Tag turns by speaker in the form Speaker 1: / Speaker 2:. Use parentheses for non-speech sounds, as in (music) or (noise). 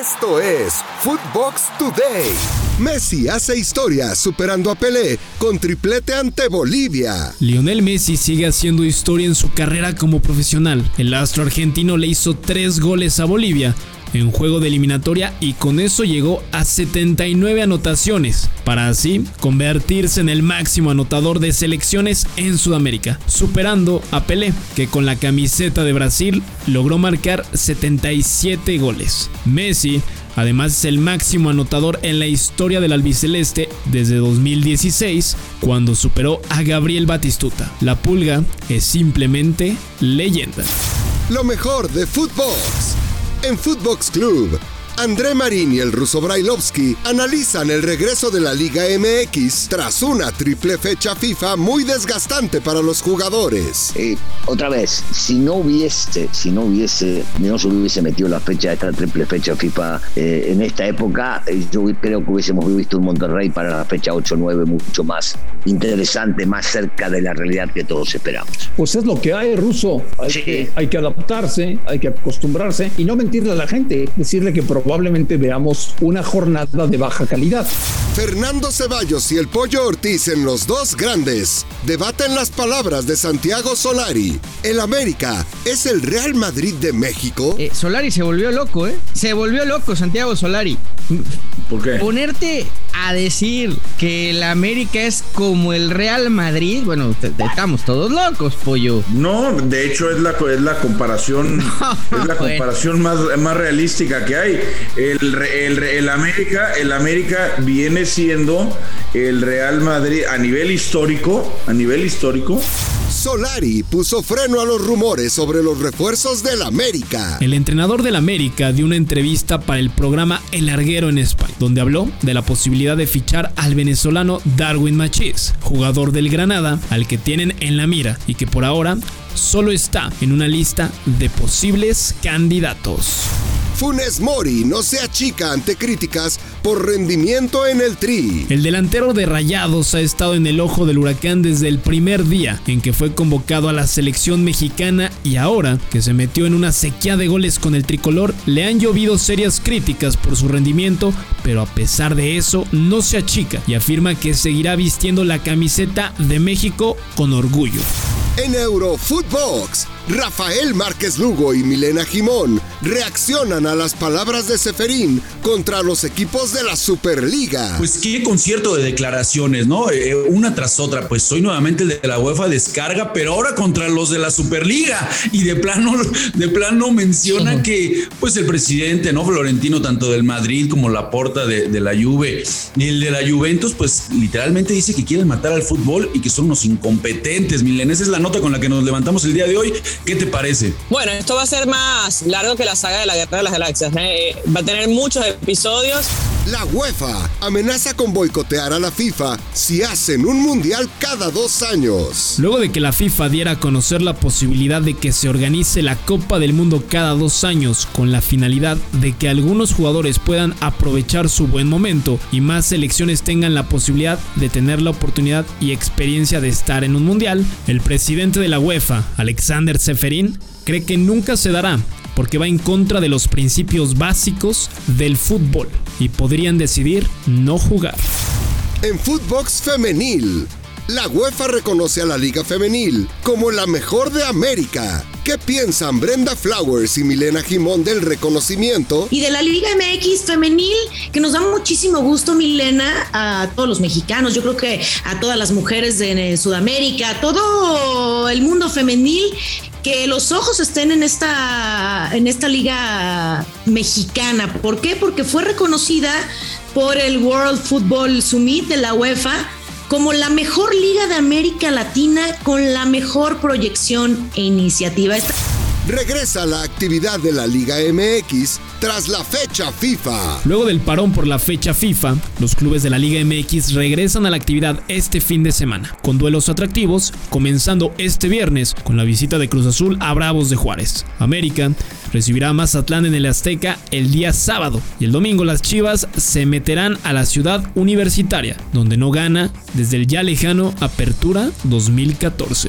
Speaker 1: Esto es Footbox Today. Messi hace historia superando a Pelé con triplete ante Bolivia.
Speaker 2: Lionel Messi sigue haciendo historia en su carrera como profesional. El astro argentino le hizo tres goles a Bolivia en juego de eliminatoria y con eso llegó a 79 anotaciones, para así convertirse en el máximo anotador de selecciones en Sudamérica, superando a Pelé, que con la camiseta de Brasil logró marcar 77 goles. Messi Además es el máximo anotador en la historia del albiceleste desde 2016, cuando superó a Gabriel Batistuta. La pulga es simplemente leyenda.
Speaker 1: Lo mejor de fútbol en Footbox Club André Marín y el ruso Brailovsky analizan el regreso de la Liga MX tras una triple fecha FIFA muy desgastante para los jugadores.
Speaker 3: Eh, otra vez, si no hubiese, si no hubiese, no se hubiese metido la fecha de esta triple fecha FIFA eh, en esta época, eh, yo creo que hubiésemos visto un Monterrey para la fecha 8-9 mucho más interesante, más cerca de la realidad que todos esperamos.
Speaker 4: Pues es lo que hay, ruso. Hay, que, hay que adaptarse, hay que acostumbrarse y no mentirle a la gente, decirle que probablemente veamos una jornada de baja calidad.
Speaker 1: Fernando Ceballos y el Pollo Ortiz en los dos grandes debaten las palabras de Santiago Solari. El América es el Real Madrid de México.
Speaker 5: Eh, Solari se volvió loco, ¿eh? Se volvió loco Santiago Solari.
Speaker 6: ¿Por qué?
Speaker 5: Ponerte a decir que el América es como el Real Madrid, bueno, estamos todos locos, pollo.
Speaker 6: No, de hecho es la, es la comparación, (laughs) es la comparación más, más realística que hay. El, el, el, América, el América viene siendo el Real Madrid a nivel histórico, a nivel histórico.
Speaker 1: Solari puso freno a los rumores sobre los refuerzos del América.
Speaker 2: El entrenador del América dio una entrevista para el programa El Larguero en España, donde habló de la posibilidad de fichar al venezolano Darwin Machís, jugador del Granada, al que tienen en la mira y que por ahora solo está en una lista de posibles candidatos.
Speaker 1: Funes Mori no se achica ante críticas por rendimiento en el tri.
Speaker 2: El delantero de Rayados ha estado en el ojo del huracán desde el primer día en que fue convocado a la selección mexicana y ahora que se metió en una sequía de goles con el tricolor, le han llovido serias críticas por su rendimiento, pero a pesar de eso no se achica y afirma que seguirá vistiendo la camiseta de México con orgullo.
Speaker 1: En Eurofootbox, Rafael Márquez Lugo y Milena Jimón reaccionan a las palabras de Seferín contra los equipos de la Superliga.
Speaker 7: Pues qué concierto de declaraciones, ¿no? Eh, una tras otra. Pues soy nuevamente el de la UEFA descarga, pero ahora contra los de la Superliga. Y de plano, (laughs) de plano menciona que, pues el presidente, ¿no? Florentino, tanto del Madrid como la porta de, de la Juve y el de la Juventus, pues literalmente dice que quieren matar al fútbol y que son unos incompetentes. Milena, esa es la nota con la que nos levantamos el día de hoy. ¿Qué te parece?
Speaker 8: Bueno, esto va a ser más largo que la saga de la Guerra de las Galaxias. ¿eh? Va a tener muchos episodios.
Speaker 1: La UEFA amenaza con boicotear a la FIFA si hacen un mundial cada dos años.
Speaker 2: Luego de que la FIFA diera a conocer la posibilidad de que se organice la Copa del Mundo cada dos años con la finalidad de que algunos jugadores puedan aprovechar su buen momento y más selecciones tengan la posibilidad de tener la oportunidad y experiencia de estar en un mundial, el presidente de la UEFA, Alexander Seferin, cree que nunca se dará porque va en contra de los principios básicos del fútbol y podrían decidir no jugar.
Speaker 1: En Footbox Femenil, la UEFA reconoce a la Liga Femenil como la mejor de América. ¿Qué piensan Brenda Flowers y Milena Jimón del reconocimiento?
Speaker 9: Y de la Liga MX femenil, que nos da muchísimo gusto, Milena, a todos los mexicanos, yo creo que a todas las mujeres de Sudamérica, a todo el mundo femenil, que los ojos estén en esta, en esta liga mexicana. ¿Por qué? Porque fue reconocida por el World Football Summit de la UEFA como la mejor liga de América Latina con la mejor proyección e iniciativa.
Speaker 1: Regresa la actividad de la Liga MX tras la fecha FIFA.
Speaker 2: Luego del parón por la fecha FIFA, los clubes de la Liga MX regresan a la actividad este fin de semana, con duelos atractivos, comenzando este viernes con la visita de Cruz Azul a Bravos de Juárez. América recibirá a Mazatlán en el Azteca el día sábado y el domingo las Chivas se meterán a la ciudad universitaria, donde no gana desde el ya lejano Apertura 2014.